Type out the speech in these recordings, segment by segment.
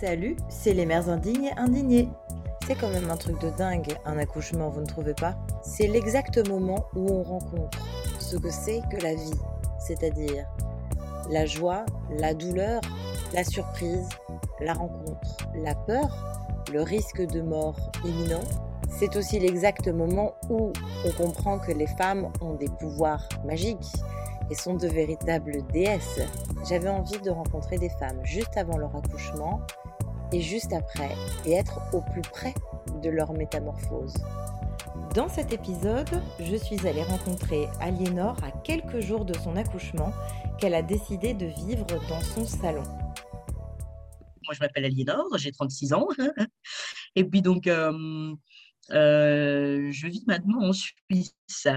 Salut, c'est les mères indignes et indignées. C'est quand même un truc de dingue, un accouchement, vous ne trouvez pas? C'est l'exact moment où on rencontre ce que c'est que la vie, c'est-à-dire la joie, la douleur, la surprise, la rencontre, la peur, le risque de mort imminent. C'est aussi l'exact moment où on comprend que les femmes ont des pouvoirs magiques et sont de véritables déesses. J'avais envie de rencontrer des femmes juste avant leur accouchement et juste après et être au plus près de leur métamorphose. Dans cet épisode, je suis allée rencontrer Aliénor à quelques jours de son accouchement qu'elle a décidé de vivre dans son salon. Moi, je m'appelle Aliénor, j'ai 36 ans. Et puis donc, euh, je vis maintenant en Suisse,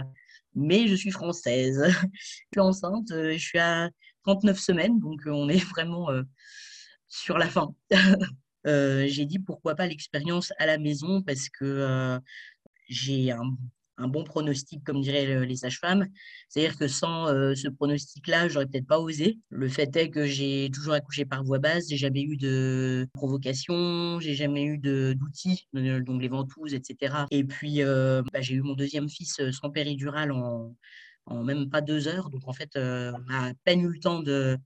mais je suis française. Je suis enceinte, je suis à 39 semaines, donc on est vraiment sur la fin. j'ai dit pourquoi pas l'expérience à la maison parce que j'ai un, bon pronostic, comme diraient les sages-femmes. C'est-à-dire que sans ce pronostic-là, j'aurais peut-être pas osé. Le fait est que j'ai toujours accouché par voie basse, j'ai jamais eu de provocation, j'ai jamais eu d'outils, donc les ventouses, etc. Et puis, bah, j'ai eu mon deuxième fils sans péridurale en, en même pas deux heures. Donc, en fait, on a à peine eu le temps de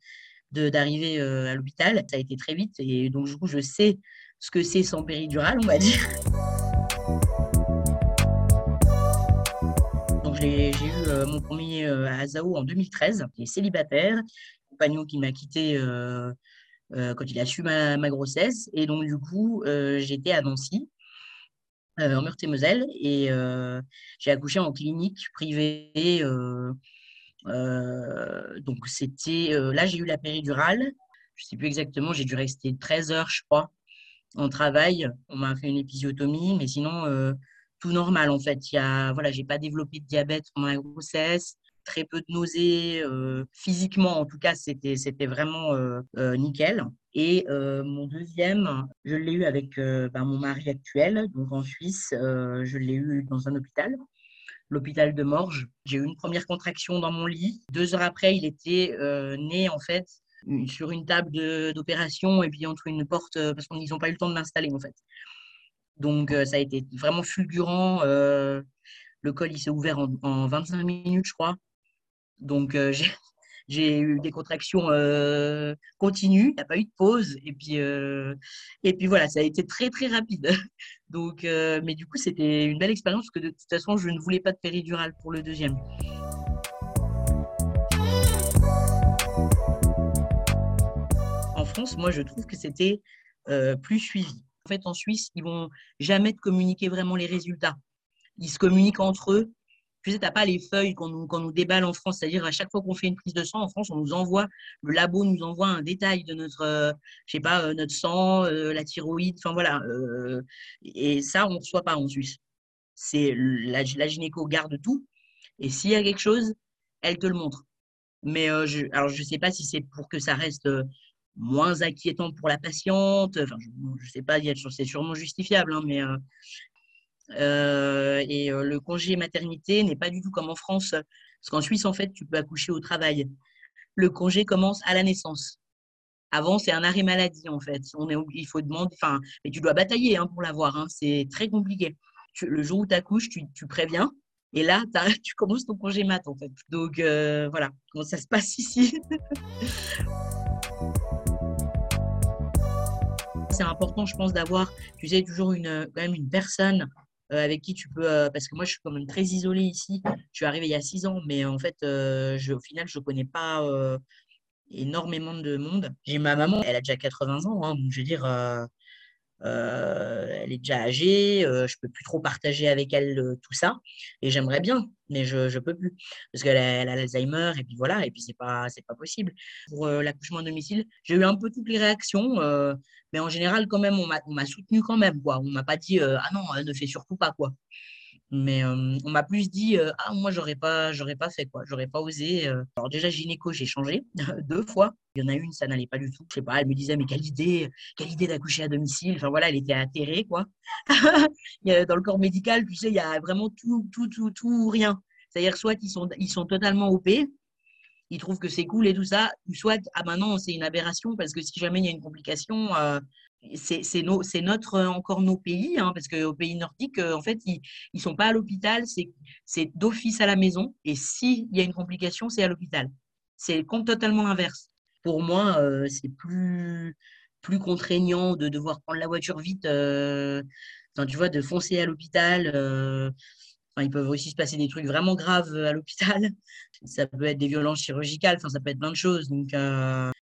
d'arriver à l'hôpital. Ça a été très vite et donc du coup, je sais ce que c'est sans péridurale, on va dire. Mon premier à Zao en 2013, qui est célibataire, compagnon qui m'a quitté quand il a su ma, grossesse. Et donc du coup, j'étais à Nancy. en Meurthe-et-Moselle et j'ai accouché en clinique privée euh, donc, c'était. Euh, là, j'ai eu la péridurale. Je ne sais plus exactement, j'ai dû rester 13 heures, je crois, en travail. On m'a fait une épisiotomie, mais sinon, euh, tout normal en fait. Il y a, voilà, j'ai pas développé de diabète pendant la grossesse, très peu de nausées. physiquement, en tout cas, c'était, c'était vraiment nickel. Et mon deuxième, je l'ai eu avec ben, mon mari actuel, donc en Suisse. je l'ai eu dans un hôpital l'hôpital de Morges. J'ai eu une première contraction dans mon lit. Deux heures après, il était euh, né en fait sur une table d'opération et puis entre une porte euh, parce qu'ils n'ont pas eu le temps de l'installer en fait. Donc euh, ça a été vraiment fulgurant. le col il s'est ouvert en, en, 25 minutes je crois. Donc j'ai j'ai eu des contractions euh, continues, il n'y a pas eu de pause. Et puis, euh, et puis voilà, ça a été très, très rapide. Donc, euh, mais du coup, c'était une belle expérience parce que de toute façon, je ne voulais pas de péridurale pour le deuxième. En France, moi, je trouve que c'était plus suivi. En fait, en Suisse, ils vont jamais te communiquer vraiment les résultats. Ils se communiquent entre eux tu sais, tu n'as pas les feuilles qu'on nous, nous, déballe en France. C'est-à-dire, à chaque fois qu'on fait une prise de sang en France, on nous envoie, le labo nous envoie un détail de notre, euh, sais pas, euh, notre sang, euh, la thyroïde, enfin voilà. et ça, on ne reçoit pas en Suisse. C'est la, la, gynéco garde tout. Et s'il y a quelque chose, elle te le montre. Mais je, alors, je ne sais pas si c'est pour que ça reste moins inquiétant pour la patiente. Enfin, je ne sais pas, c'est sûrement justifiable, hein, mais euh, et euh, le congé maternité n'est pas du tout comme en France, parce qu'en Suisse, en fait, tu peux accoucher au travail. Le congé commence à la naissance. Avant, c'est un arrêt maladie, en fait. On est, il faut demander, enfin, mais tu dois batailler hein, pour l'avoir. Hein. c'est très compliqué. le jour où tu accouches, tu, préviens. Et là, tu commences ton congé mat, en fait. Donc, euh, voilà comment ça se passe ici? c'est important, je pense, d'avoir, tu sais, toujours une, quand même une personne euh, avec qui tu peux. Euh, parce que moi, je suis quand même très isolée ici. Je suis arrivée il y a six ans, mais en fait, euh, au final, je ne connais pas énormément de monde. J'ai ma maman, elle a déjà 80 ans, hein, donc je veux dire, elle est déjà âgée, je ne peux plus trop partager avec elle tout ça, et j'aimerais bien, mais je ne peux plus, parce qu'elle a, l'Alzheimer, et puis voilà, et puis c'est pas, pas possible. Pour l'accouchement à domicile, j'ai eu un peu toutes les réactions, mais en général, quand même, on m'a soutenu quand même. Quoi. On m'a pas dit euh, Ah non, ne fais surtout pas. quoi. Mais on m'a plus dit ah moi j'aurais pas j'aurais pas fait quoi, j'aurais pas osé. Alors déjà gynéco j'ai changé deux fois. Il y en a une ça n'allait pas du tout. Je sais pas, elle me disait mais quelle idée quelle idée d'accoucher à domicile. Enfin voilà, elle était atterrée quoi. Dans le corps médical, tu sais, il y a vraiment tout tout tout tout ou rien. C'est-à-dire soit ils sont ils sont totalement OP, ils trouvent que c'est cool et tout ça, soit ah maintenant c'est une aberration parce que si jamais il y a une complication, c'est notre euh, encore nos pays, hein, parce qu'aux pays nordiques, euh, en fait, ils ne sont pas à l'hôpital, c'est d'office à la maison. Et s'il y a une complication, c'est à l'hôpital. C'est totalement l'inverse. Pour moi, euh, c'est plus, plus contraignant de devoir prendre la voiture vite, tu vois, de foncer à l'hôpital. Enfin, il peuvent aussi se passer des trucs vraiment graves à l'hôpital. Ça peut être des violences chirurgicales, ça peut être plein de choses. Donc,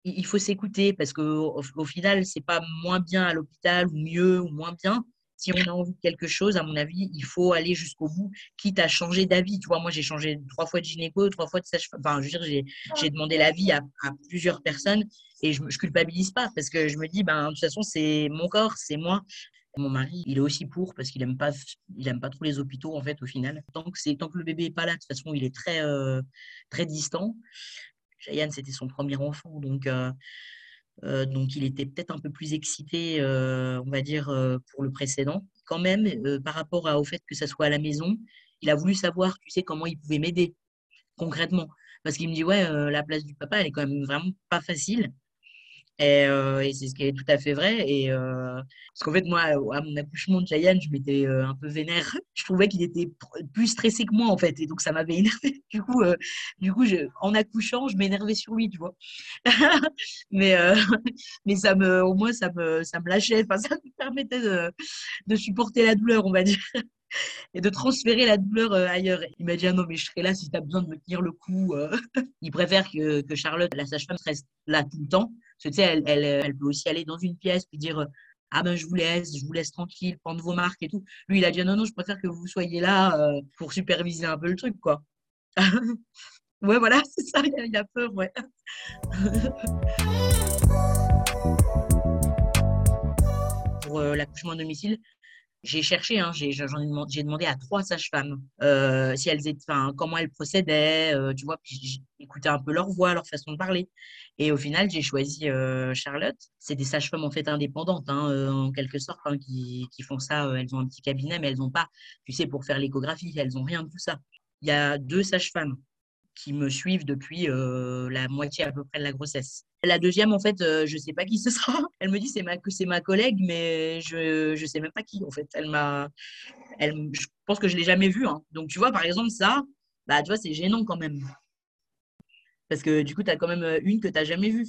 il faut s'écouter parce qu'au au final, c'est pas moins bien à l'hôpital ou mieux ou moins bien. Si on a envie de quelque chose, à mon avis, il faut aller jusqu'au bout, quitte à changer d'avis. Tu vois, moi, j'ai changé trois fois de gynéco, trois fois de sage-femme. Enfin, je veux dire, j'ai demandé l'avis à, à plusieurs personnes et je, je culpabilise pas parce que je me dis, ben, de toute façon, c'est mon corps, c'est moi. Mon mari, il est aussi pour parce qu'il aime pas, il aime pas trop les hôpitaux en fait au final. Tant que c'est tant que le bébé est pas là, de toute façon, il est très euh, très distant. Cheyenne, c'était son premier enfant, donc, euh, euh, donc il était peut-être un peu plus excité, on va dire, pour le précédent. Quand même, par rapport au fait que ça soit à la maison, il a voulu savoir, tu sais, comment il pouvait m'aider concrètement. Parce qu'il me dit, ouais, la place du papa, elle est quand même vraiment pas facile. Euh, et, c'est ce qui est tout à fait vrai. Et, euh, parce qu'en fait, moi, à mon accouchement de Cheyenne, je m'étais euh, un peu vénère. Je trouvais qu'il était plus stressé que moi, en fait. Et donc, ça m'avait énervé. Du coup, du coup je, en accouchant, je m'énervais sur lui, tu vois. mais, mais ça me, au moins, ça me, ça me lâchait. Enfin, ça me permettait de, de supporter la douleur, on va dire et de transférer la douleur ailleurs. Il m'a dit ah non mais je serai là si tu as besoin de me tenir le coup. il préfère que, que Charlotte, la sage-femme, reste là tout le temps tu sais, elle, elle, elle, peut aussi aller dans une pièce puis dire Ah ben je vous laisse, je vous laisse tranquille, prendre vos marques et tout. Lui, il a dit Non, non, je préfère que vous soyez là euh, pour superviser un peu le truc, quoi. ouais, voilà, c'est ça, il a peur, ouais. pour euh, l'accouchement à domicile, j'ai cherché, hein, j'ai demandé, à trois sages-femmes euh, si elles étaient, comment elles procédaient, euh, tu vois, puis écouté un peu leur voix, leur façon de parler. Et au final, j'ai choisi euh, Charlotte. C'est des sages-femmes en fait indépendantes, hein, en quelque sorte, hein, qui, qui, font ça. elles ont un petit cabinet, mais elles n'ont pas, tu sais, pour faire l'échographie, elles n'ont rien de tout ça. Il y a deux sages-femmes qui me suivent depuis la moitié à peu près de la grossesse. La deuxième, en fait, je ne sais pas qui ce sera. Elle me dit c'est ma, que c'est ma collègue, mais je ne sais même pas qui, en fait. Elle elle, je pense que je ne l'ai jamais vue. Hein. Donc, tu vois, par exemple, ça, bah, tu vois, c'est gênant quand même. Parce que du coup, tu as quand même une que tu n'as jamais vue,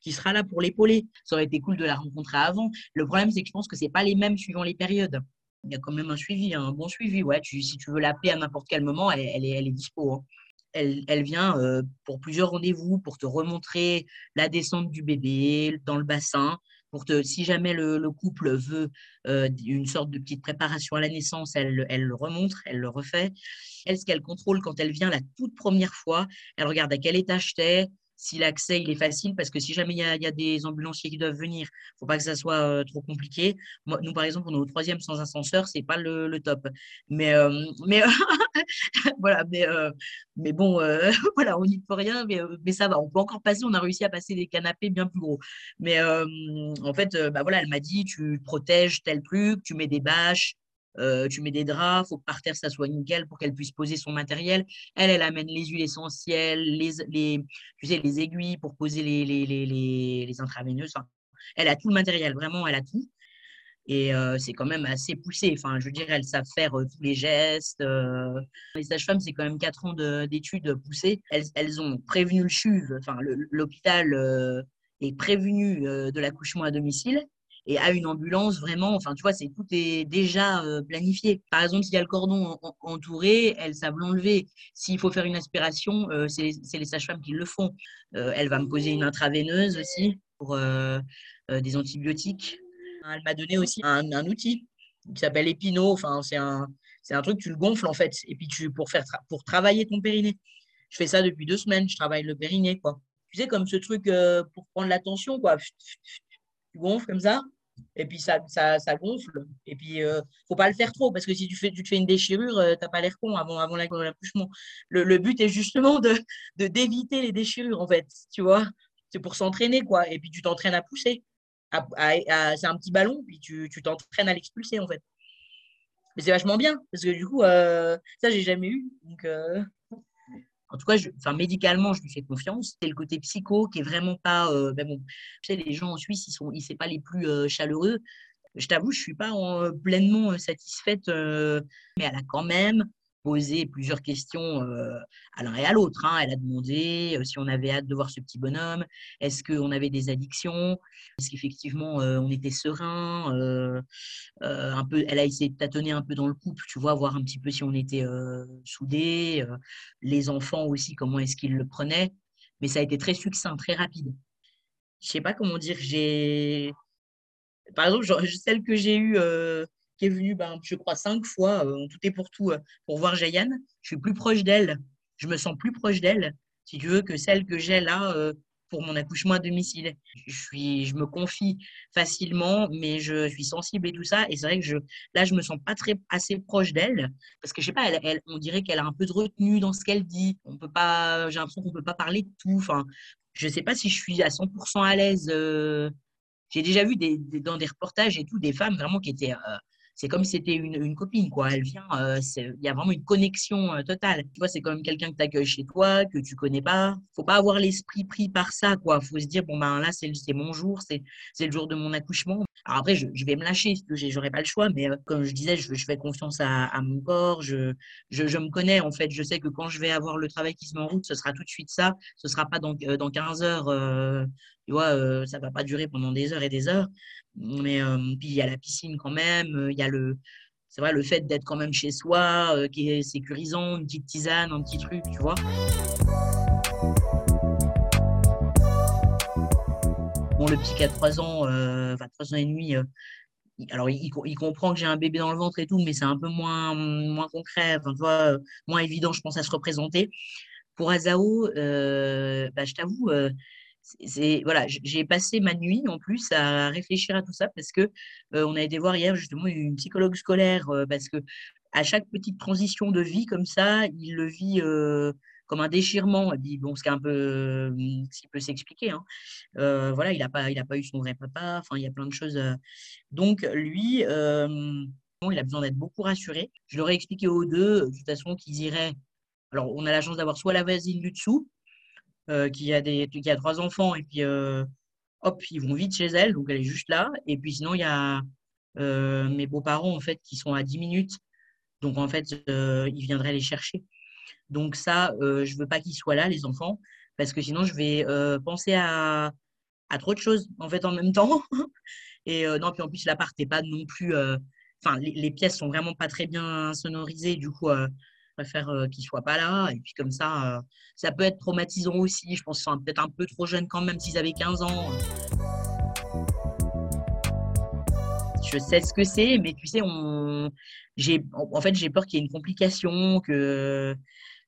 qui sera là pour l'épauler. Ça aurait été cool de la rencontrer avant. Le problème, c'est que je pense que ce pas les mêmes suivant les périodes. Il y a quand même un suivi, un bon suivi. Ouais, si tu veux l'appeler à n'importe quel moment, elle, elle, est, elle est dispo. Hein elle, vient euh, pour plusieurs rendez-vous, pour te remontrer la descente du bébé dans le bassin, pour te, si jamais le, couple veut euh, une sorte de petite préparation à la naissance, elle, le remontre, elle le refait. Elle, ce qu'elle contrôle quand elle vient la toute première fois, elle regarde à quel étage t'es, si l'accès il est facile, parce que si jamais il y a, des ambulanciers qui doivent venir, il ne faut pas que ça soit euh, trop compliqué. Nous, par exemple, on est au troisième sans ascenseur, c'est pas le, top. Mais, euh, mais voilà, mais, euh, mais bon, voilà, on n'y peut rien, mais, mais ça va. On peut encore passer. On a réussi à passer des canapés bien plus gros. Mais en fait, bah voilà, elle m'a dit, tu protèges tel truc, tu mets des bâches. Euh, tu mets des draps, faut que par terre ça soit nickel pour qu'elle puisse poser son matériel. Elle, elle amène les huiles essentielles, les, les, tu sais, les aiguilles pour poser les, les, les, les intraveineuses. elle a tout le matériel, vraiment, elle a tout. Et euh, c'est quand même assez poussé. Enfin, je veux dire, elles savent faire euh, tous les gestes. Les sages-femmes, c'est quand même quatre ans d'études poussées. Elles, elles, ont prévenu le CHUV, enfin, l'hôpital est prévenu de l'accouchement à domicile et à une ambulance, vraiment, enfin, tu vois, c'est tout est déjà euh, planifié. Par exemple, s'il y a le cordon entouré, elles savent l'enlever. S'il faut faire une aspiration, euh, c'est les sages-femmes qui le font. Euh, elle va me poser une intraveineuse aussi pour des antibiotiques. Elle m'a donné aussi un, outil qui s'appelle Epino. Enfin, c'est un, un truc, tu le gonfles en fait, et puis tu, pour, faire pour travailler ton périnée. Je fais ça depuis deux semaines, je travaille le périnée, quoi. Tu sais, comme ce truc pour prendre l'attention, quoi. Tu gonfles comme ça, et puis ça, ça, ça gonfle. Et puis, euh, faut pas le faire trop, parce que si tu, fais, tu te fais une déchirure, euh, tu n'as pas l'air con avant, avant l'accouchement. Le, le, but est justement de d'éviter les déchirures, en fait, tu vois. C'est pour s'entraîner, quoi. Et puis, tu t'entraînes à pousser. c'est un petit ballon, puis tu t'entraînes à l'expulser, en fait. Mais c'est vachement bien, parce que du coup, euh, ça, j'ai jamais eu. Donc, euh, en tout cas, je, enfin, médicalement, je lui fais confiance. C'est le côté psycho qui est vraiment pas. Euh, ben bon, tu sais, les gens en Suisse, ils sont, ils pas les plus euh, chaleureux. Je t'avoue, je suis pas pleinement satisfaite, mais elle a quand même posé plusieurs questions euh, à l'un et à l'autre. Hein. Elle a demandé euh, si on avait hâte de voir ce petit bonhomme, est-ce qu'on avait des addictions, est-ce qu'effectivement euh, on était serein, un peu, elle a essayé de tâtonner un peu dans le couple, tu vois, voir un petit peu si on était soudés, les enfants aussi, comment est-ce qu'ils le prenaient, mais ça a été très succinct, très rapide. Je sais pas comment dire, j'ai... Par exemple, celle que j'ai eue qui est venue, ben, je crois, cinq fois, euh, tout et pour tout, euh, pour voir Jayanne. Je suis plus proche d'elle. Je me sens plus proche d'elle, si tu veux, que celle que j'ai là euh, pour mon accouchement à domicile. Je, suis, je me confie facilement, mais je suis sensible et tout ça. Et c'est vrai que je, là, je me sens pas très assez proche d'elle parce que je sais pas, elle, elle, on dirait qu'elle a un peu de retenue dans ce qu'elle dit. On peut pas, j'ai l'impression qu'on peut pas parler de tout. Enfin, je sais pas si je suis à 100% à l'aise. j'ai déjà vu des, dans des reportages et tout des femmes vraiment qui étaient c'est comme si c'était une, une, copine, quoi. Elle vient, euh, il y a vraiment une connexion euh, totale. Tu vois, c'est quand même quelqu'un que tu accueilles chez toi, que tu connais pas. Faut pas avoir l'esprit pris par ça, quoi. Faut se dire, bon, ben là, c'est mon jour, c'est le jour de mon accouchement. Alors après, je, vais me lâcher, j'aurai pas le choix, mais euh, comme je disais, je, fais confiance à, mon corps, je, me connais, en fait. Je sais que quand je vais avoir le travail qui se met en route, ce sera tout de suite ça. Ce sera pas dans, dans 15 heures, tu vois, euh, ça va pas durer pendant des heures et des heures. Mais euh, puis il y a la piscine quand même, euh, il y a le, c'est vrai, le fait d'être quand même chez soi, qui est sécurisant, une petite tisane, un petit truc, tu vois. Le petit qui a 3 ans, enfin 3 ans et demi, alors il, comprend que j'ai un bébé dans le ventre et tout, mais c'est un peu moins, moins concret, vois, moins évident, je pense, à se représenter. Pour Azao, bah, je t'avoue, voilà, j'ai passé ma nuit en plus à réfléchir à tout ça parce que euh, on a été voir hier justement une psychologue scolaire euh, parce que à chaque petite transition de vie comme ça, il le vit euh, comme un déchirement. Bon, ce qui un peu, ce qui peut s'expliquer. Hein. voilà, il n'a pas, eu son vrai papa. Enfin, il y a plein de choses. Donc lui, il a besoin d'être beaucoup rassuré. Je leur ai expliqué aux deux de toute façon qu'ils iraient. Alors, on a la chance d'avoir soit la voisine du dessous, euh, qui, a des, qui a trois enfants et puis euh, hop, ils vont vite chez elle, donc elle est juste là. Et puis sinon, il y a euh, mes beaux-parents en fait qui sont à 10 minutes, donc en fait, ils viendraient les chercher. Donc ça, je veux pas qu'ils soient là, les enfants, parce que sinon, je vais penser à, trop de choses en fait en même temps. Et non, puis en plus, l'appart n'est pas non plus. Enfin, les, pièces sont vraiment pas très bien sonorisées. Du coup, préfère euh, qu'ils ne soient pas là. Et puis comme ça, euh, ça peut être traumatisant aussi. Je pense qu'ils sont peut-être un peu trop jeunes quand même s'ils avaient 15 ans. Je sais ce que c'est, mais tu sais, on... en fait, j'ai peur qu'il y ait une complication, que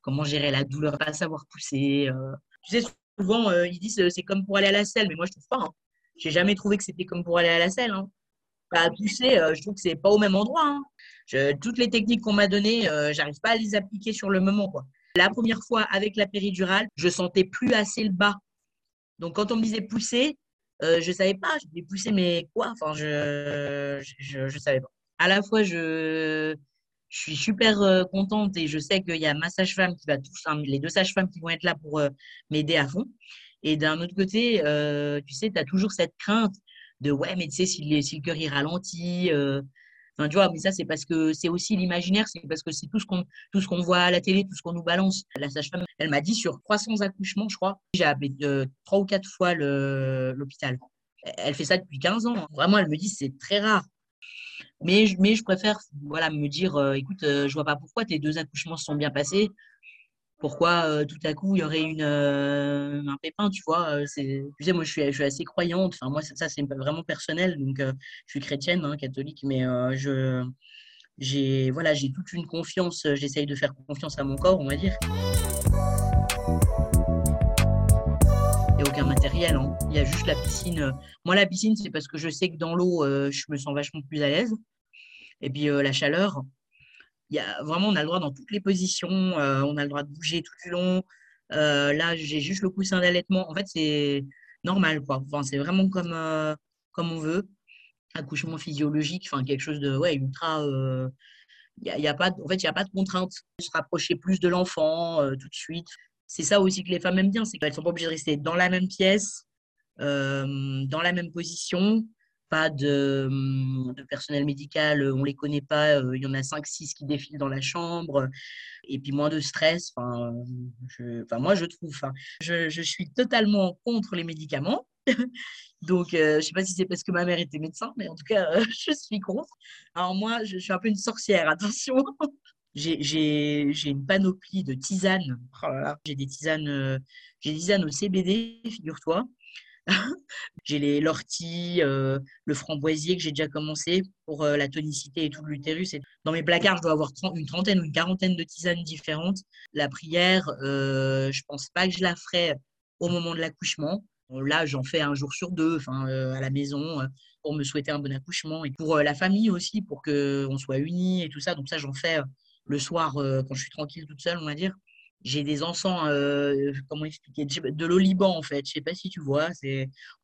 comment gérer la douleur, pas savoir pousser. Euh. Tu sais, souvent, ils disent c'est comme pour aller à la selle, mais moi, je trouve pas. Hein. J'ai jamais trouvé que c'était comme pour aller à la selle. Hein. Bah, pousser, je trouve que c'est pas au même endroit. Hein toutes les techniques qu'on m'a données, euh, j'arrive pas à les appliquer sur le moment. La première fois avec la péridurale, je sentais plus assez le bas. Donc quand on me disait pousser, euh, je savais pas. Je pousser, mais quoi? Enfin, je, je, je, savais pas. À la fois, je, suis super euh, contente et je sais qu'il y a ma sage-femme qui va tous, les deux sages-femmes qui vont être là pour euh, m'aider à fond. Et d'un autre côté, tu sais, tu as toujours cette crainte de ouais, mais tu sais, si, si le cœur il ralentit, tu vois, mais ça, c'est parce que c'est aussi l'imaginaire, c'est parce que c'est tout ce qu'on tout ce qu'on voit à la télé, tout ce qu'on nous balance. La sage-femme, elle m'a dit sur 300 accouchements, je crois, j'ai appelé trois ou quatre fois l'hôpital. Elle fait ça depuis 15 ans. Vraiment, elle me dit c'est très rare. Mais, mais je préfère voilà, me dire, euh, écoute, euh, je vois pas pourquoi tes deux accouchements se sont bien passés pourquoi euh, tout à coup il y aurait une, euh, un pépin, tu vois. Euh, tu sais, moi je suis, assez croyante, enfin moi ça, c'est vraiment personnel, donc je suis chrétienne, hein, catholique, mais j'ai, voilà, toute une confiance, j'essaye de faire confiance à mon corps, on va dire. Et aucun matériel. Hein. Il y a juste la piscine. Moi, la piscine, c'est parce que je sais que dans l'eau, je me sens vachement plus à l'aise. Et puis la chaleur, il y a, vraiment, on a le droit dans toutes les positions. on a le droit de bouger tout le long. là, j'ai juste le coussin d'allaitement. En fait, c'est normal, quoi. Enfin, c'est vraiment comme, comme on veut. Accouchement physiologique, enfin, quelque chose de ouais, ultra y a pas, en fait, il n'y a pas de contrainte. Se rapprocher plus de l'enfant tout de suite. C'est ça aussi que les femmes aiment bien, c'est qu'elles ne sont pas obligées de rester dans la même pièce, dans la même position. Pas de, de, personnel médical, on ne les connaît pas. Il y en a 5-6 qui défilent dans la chambre. Et puis moins de stress. Enfin, enfin moi, je trouve. je, je suis totalement contre les médicaments. Donc, euh, je ne sais pas si c'est parce que ma mère était médecin, mais en tout cas, euh, je suis contre. Alors moi, je, suis un peu une sorcière, attention. j'ai une panoplie de tisanes. Oh j'ai des tisanes, euh, j'ai des tisanes au CBD, figure-toi. j'ai les l'ortie, le framboisier que j'ai déjà commencé pour la tonicité et tout l'utérus. Dans mes placards, je dois avoir une trentaine ou une quarantaine de tisanes différentes. La prière, je pense pas que je la ferai au moment de l'accouchement. Là, j'en fais un jour sur deux, enfin, euh, à la maison, euh, pour me souhaiter un bon accouchement et pour euh, la famille aussi, pour qu'on soit unis et tout ça. Donc ça, j'en fais le soir quand je suis tranquille toute seule, on va dire. J'ai des encens, comment expliquer, de l'oliban en fait. Je sais pas si tu vois.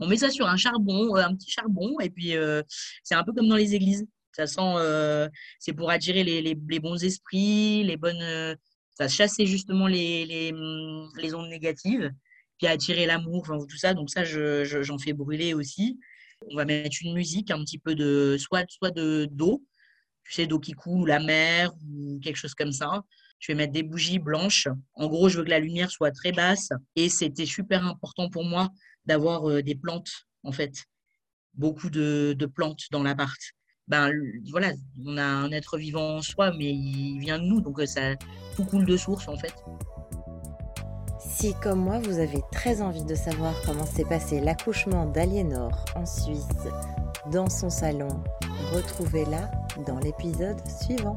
On met ça sur un charbon, un petit charbon, et puis c'est un peu comme dans les églises. Ça sent, c'est pour attirer les, bons esprits, les bonnes, ça chasser justement les, les, les ondes négatives puis attirer l'amour, tout ça. Donc ça, j'en je, fais brûler aussi. On va mettre une musique, un petit peu de, soit, soit de d'eau, tu sais, d'eau qui coule, la mer ou quelque chose comme ça. Je vais mettre des bougies blanches. En gros, je veux que la lumière soit très basse. Et c'était super important pour moi d'avoir euh, des plantes, en fait. Beaucoup de, plantes dans l'appart. Ben voilà, on a un être vivant en soi, mais il vient de nous, donc euh, ça tout coule de source, en fait. Si, comme moi, vous avez très envie de savoir comment s'est passé l'accouchement d'Aliénor en Suisse, dans son salon, retrouvez-la dans l'épisode suivant.